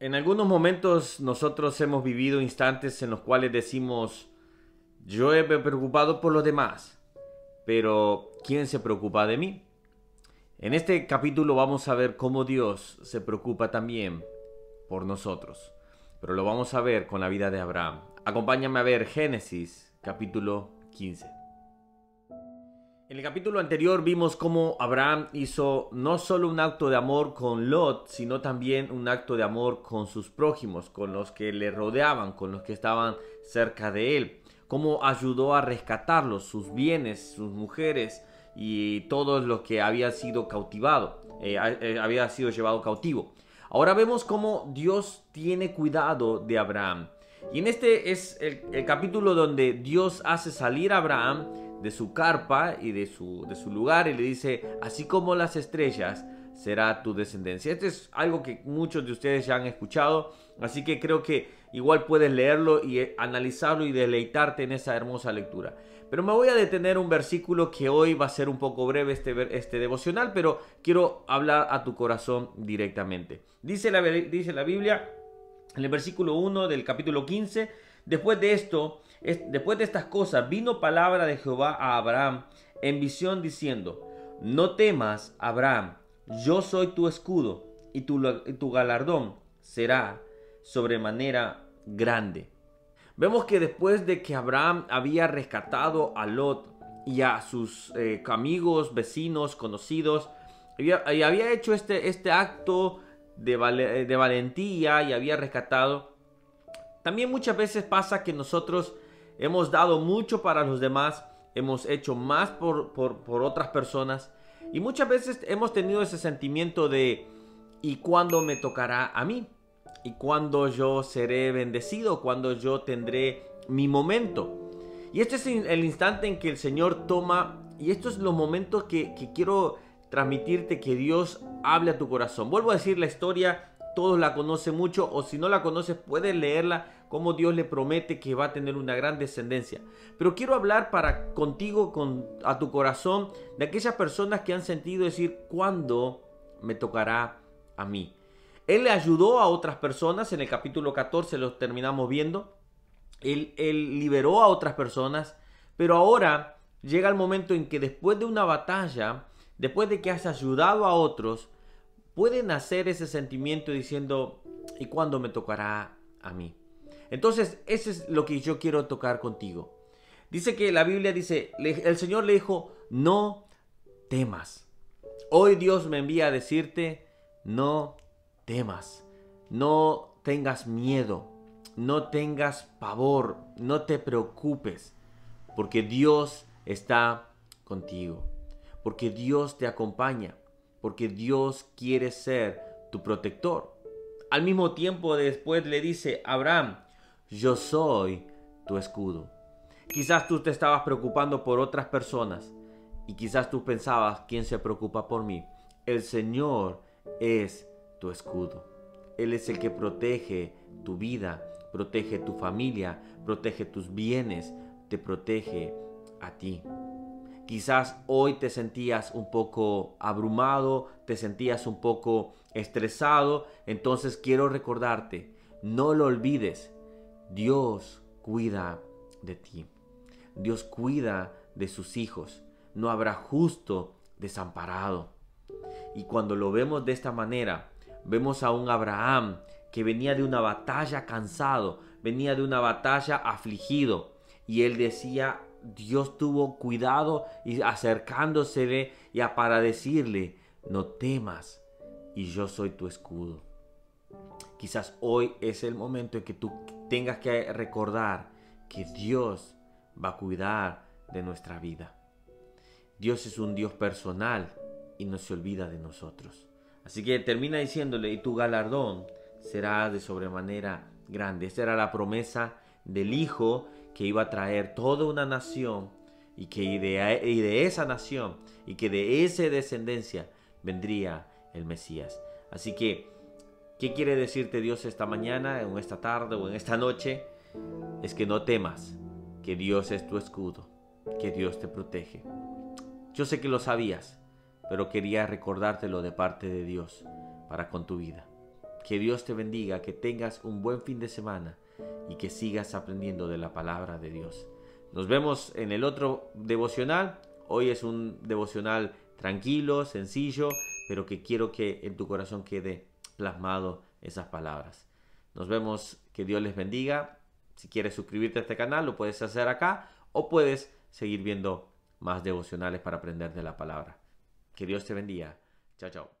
En algunos momentos nosotros hemos vivido instantes en los cuales decimos, yo he preocupado por los demás, pero ¿quién se preocupa de mí? En este capítulo vamos a ver cómo Dios se preocupa también por nosotros, pero lo vamos a ver con la vida de Abraham. Acompáñame a ver Génesis capítulo 15. En el capítulo anterior vimos cómo Abraham hizo no solo un acto de amor con Lot, sino también un acto de amor con sus prójimos, con los que le rodeaban, con los que estaban cerca de él. Cómo ayudó a rescatarlos, sus bienes, sus mujeres y todo lo que había sido cautivado, eh, eh, había sido llevado cautivo. Ahora vemos cómo Dios tiene cuidado de Abraham. Y en este es el, el capítulo donde Dios hace salir a Abraham de su carpa y de su, de su lugar y le dice, así como las estrellas, será tu descendencia. Esto es algo que muchos de ustedes ya han escuchado, así que creo que igual puedes leerlo y eh, analizarlo y deleitarte en esa hermosa lectura. Pero me voy a detener un versículo que hoy va a ser un poco breve este, este devocional, pero quiero hablar a tu corazón directamente. Dice la, dice la Biblia en el versículo 1 del capítulo 15, después de esto, Después de estas cosas vino palabra de Jehová a Abraham en visión diciendo, no temas, Abraham, yo soy tu escudo y tu, galardón será sobremanera grande. Vemos que después de que Abraham había rescatado a Lot y a sus eh, amigos, vecinos, conocidos, y había, hecho este, este acto de valentía y había rescatado, también muchas veces pasa que nosotros Hemos dado mucho para los demás, hemos hecho más por, por, otras personas y muchas veces hemos tenido ese sentimiento de ¿y cuándo me tocará a mí? ¿Y cuándo yo seré bendecido? ¿Cuándo yo tendré mi momento? Y este es el instante en que el Señor toma, y estos son los momentos que, que quiero transmitirte que Dios hable a tu corazón. Vuelvo a decir la historia, todos la conocen mucho, o si no la conoces, puedes leerla cómo Dios le promete que va a tener una gran descendencia. Pero quiero hablar para contigo, con, a tu corazón, de aquellas personas que han sentido decir, ¿cuándo me tocará a mí? Él le ayudó a otras personas, en el capítulo 14 lo terminamos viendo. Él, él liberó a otras personas, pero ahora llega el momento en que después de una batalla, después de que has ayudado a otros, puede nacer ese sentimiento diciendo, ¿y cuándo me tocará a mí? Entonces, eso es lo que yo quiero tocar contigo. Dice que la Biblia dice, el Señor le dijo, no temas. Hoy Dios me envía a decirte, no temas, no tengas miedo, no tengas pavor, no te preocupes, porque Dios está contigo, porque Dios te acompaña, porque Dios quiere ser tu protector. Al mismo tiempo después le dice, Abraham, yo soy tu escudo. Quizás tú te estabas preocupando por otras personas y quizás tú pensabas, ¿quién se preocupa por mí? El Señor es tu escudo. Él es el que protege tu vida, protege tu familia, protege tus bienes, te protege a ti. Quizás hoy te sentías un poco abrumado, te sentías un poco estresado, entonces quiero recordarte, no lo olvides, Dios cuida de ti. Dios cuida de sus hijos. No habrá justo desamparado. Y cuando lo vemos de esta manera, vemos a un Abraham que venía de una batalla cansado, venía de una batalla afligido. Y él decía, Dios tuvo cuidado y acercándosele y para decirle, no temas, y yo soy tu escudo. Quizás hoy es el momento en que tú tengas que recordar que Dios va a cuidar de nuestra vida. Dios es un Dios personal y no se olvida de nosotros. Así que termina diciéndole, y tu galardón será de sobremanera grande. Esa era la promesa del Hijo que iba a traer toda una nación y que de, y de esa nación y que de esa descendencia vendría el Mesías. Así que ¿Qué quiere decirte Dios esta mañana, o esta tarde, o en esta noche? Es que no temas, que Dios es tu escudo, que Dios te protege. Yo sé que lo sabías, pero quería recordártelo de parte de Dios para con tu vida. Que Dios te bendiga, que tengas un buen fin de semana y que sigas aprendiendo de la palabra de Dios. Nos vemos en el otro devocional. Hoy es un devocional tranquilo, sencillo, pero que quiero que en tu corazón quede plasmado esas palabras. Nos vemos, que Dios les bendiga. Si quieres suscribirte a este canal, lo puedes hacer acá o puedes seguir viendo más devocionales para aprender de la palabra. Que Dios te bendiga. Chao, chao.